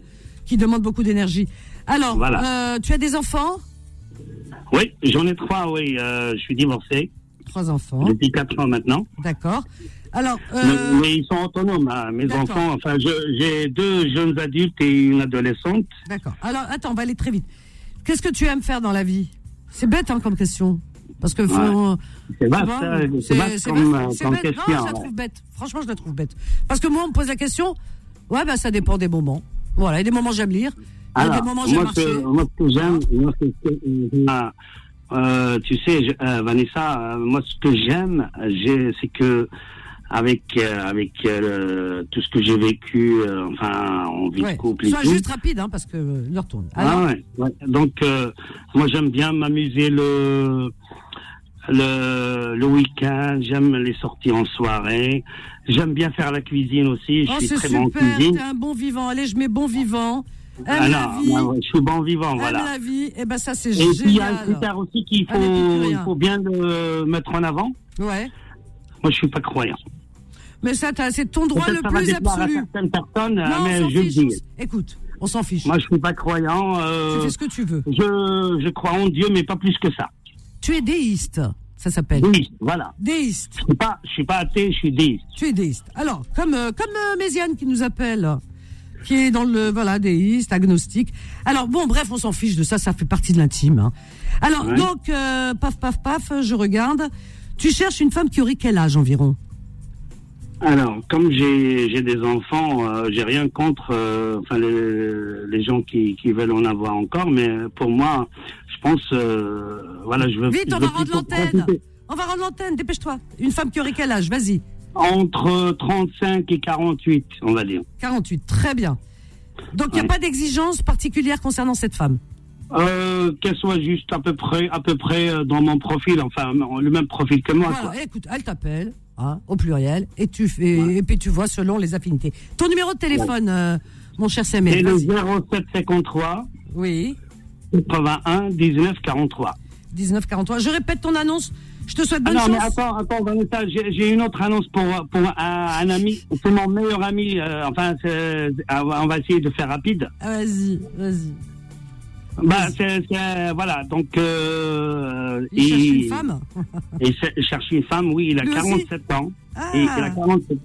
qui demande beaucoup d'énergie. Alors, Voilà. euh, tu as des enfants? Oui, j'en ai trois, oui, je suis divorcé Trois enfants, depuis quatre ans maintenant. d'accord. Alors, euh, Mais, mais ils sont autonomes, hein, mes enfants. Enfin, je- j'ai deux jeunes adultes et une adolescente. d'accord. Alors, attends, on va aller très vite. Qu'est-ce que tu aimes faire dans la vie? C'est bête hein, comme question. Parce que faut, C'est vaste, c'est comme, vaste, euh, c'est comme bête. Non, question. je la trouve bête. Franchement, je la trouve bête. Parce que moi, on me pose la question. Ouais, bah ça dépend des moments. Voilà, il y a des moments j'aime lire. Il y a des moments j'aime marcher. moi, ce que j'aime, euh, tu sais, je- euh, Vanessa, euh, moi, ce que j'aime, j'ai- c'est que avec euh, avec euh, tout ce que j'ai vécu, euh, enfin, en vie Ouais. de couple Sois juste rapide, hein, parce que l'heure tourne. Ah ouais, ouais. Donc, euh, moi, j'aime bien m'amuser le le, le week-end. J'aime les sorties en soirée. J'aime bien faire la cuisine aussi. Je oh, suis très bon en super, cuisine. t'es un bon vivant. Allez, je mets bon vivant. Aime Ah la vie. je suis bon vivant, Aime voilà. la vie. Et ben ça, c'est Et génial. puis il y a un critère aussi qu'il faut, il rien. faut bien le mettre en avant. Ouais. Moi, je suis pas croyant. Mais ça, c'est ton droit le plus déplaire à absolu. certaines personnes, Non, on mais je le dis. Écoute, on s'en fiche. Moi, je suis pas croyant. euh, Tu fais ce que tu veux. je, je crois en Dieu, mais pas plus que ça. Tu es déiste, ça s'appelle. Oui, voilà. Déiste. Je suis pas, je suis pas athée, je suis déiste. Tu es déiste. Alors, comme euh, comme euh, Méziane qui nous appelle, qui est dans le voilà déiste, agnostique. Alors bon, bref, on s'en fiche de ça, ça fait partie de l'intime. hein. Alors Ouais. donc, euh, paf paf paf, je regarde. Tu cherches une femme qui aurait quel âge environ? Alors, comme j'ai des enfants, euh, j'ai rien contre euh, enfin les, les gens qui, qui veulent en avoir encore, mais pour moi, je pense, voilà, je veux. Vite, je on veux va rendre l'antenne. On va rendre l'antenne, dépêche-toi. Une femme qui aurait quel âge? Vas-y. Entre 35 et 48, on va dire. 48, très bien. Donc il n'y a pas d'exigence particulière concernant cette femme? Euh, qu'elle soit juste à peu près, à peu près euh, dans mon profil, enfin le même profil que moi. quoi. Voilà, écoute, elle t'appelle, hein, au pluriel, et tu fais, et puis tu vois selon les affinités. Ton numéro de téléphone, euh, mon cher Samuel. C'est le vas-y. 0753 Oui. 81 19 43. 1943. Je répète ton annonce. Je te souhaite Ah bonne non, mais attends, attends, Vanessa, j'ai j'ai une autre annonce pour, pour un, un ami. C'est mon meilleur ami. euh, enfin, c'est- on va essayer de faire rapide. Ah, Vas-y, vas-y. Bah, c'est, c'est- voilà, donc. Euh, Il cherche une femme Il ch- il cherche une femme, oui, il a Lui aussi 47 ans. Ah. Et, il a 47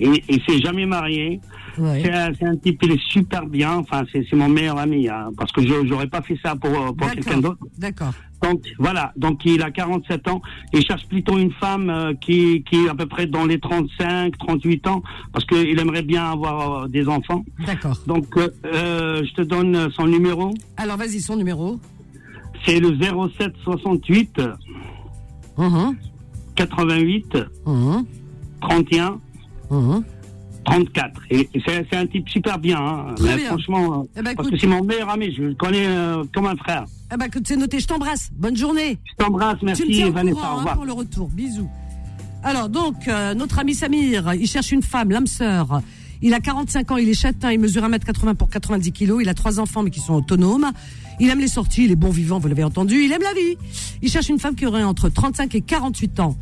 et, et s'est jamais marié. Ouais. C'est, un, type, il est super bien. Enfin, c'est, mon meilleur ami, hein, parce que je, j'aurais pas fait ça pour, pour D'accord. quelqu'un d'autre. D'accord. Donc voilà, donc il a 47 ans. Il cherche plutôt une femme euh, qui, qui est à peu près dans les 35, 38 ans, parce qu'il aimerait bien avoir euh, des enfants. D'accord. Donc euh, euh, je te donne son numéro. Alors vas-y, son numéro. C'est le 07 68 Mhm. 88 Mhm. 31 Mhm. 34. Et, c'est, un type super bien. Hein. Très bien. franchement, Eh ben, parce écoute. que c'est mon meilleur ami. Je le connais euh, comme un frère. Ah bah écoute, c'est noté. Je t'embrasse. Bonne journée. Je t'embrasse. tu me Merci tiens au Vanessa. courant au hein, pour le retour. Bisous. Alors donc, euh, notre ami Samir, il cherche une femme, l'âme sœur. Il a 45 ans, il est châtain, il mesure 1m80 pour 90 kilos, il a trois enfants mais qui sont autonomes. Il aime les sorties, il est bon vivant, vous l'avez entendu, il aime la vie. Il cherche une femme qui aurait entre 35 et 48 ans.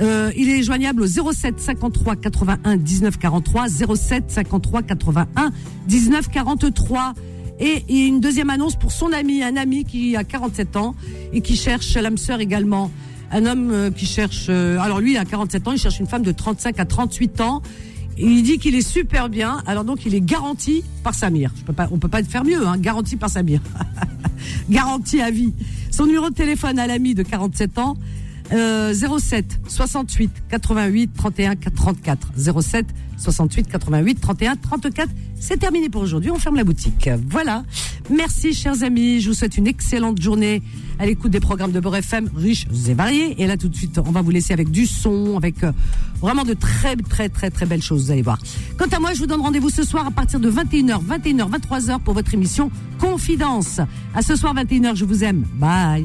Euh, il est joignable au 07 53 81 19 43, 07 53 81 19 43. Et, et une deuxième annonce pour son ami, un ami qui a 47 ans et qui cherche l'âme sœur également. Un homme euh, qui cherche, euh, alors lui il a 47 ans, il cherche une femme de 35 à 38 ans. Il dit qu'il est super bien, alors donc il est garanti par Samir. Je peux on peut pas faire mieux, hein, garanti par Samir. garanti à vie. Son numéro de téléphone à l'ami de 47 ans, euh, 07 68 88 31 34. 07 68 88 31 34. C'est terminé pour aujourd'hui. On ferme la boutique. Voilà. Merci, chers amis. Je vous souhaite une excellente journée à l'écoute des programmes de Beurre FM, riches et variés. Et là, tout de suite, on va vous laisser avec du son, avec euh, vraiment de très, très, très, très belles choses. Vous allez voir. Quant à moi, je vous donne rendez-vous ce soir à partir de 21h, 21h, 23h pour votre émission Confidence. À ce soir, 21h. Je vous aime. Bye.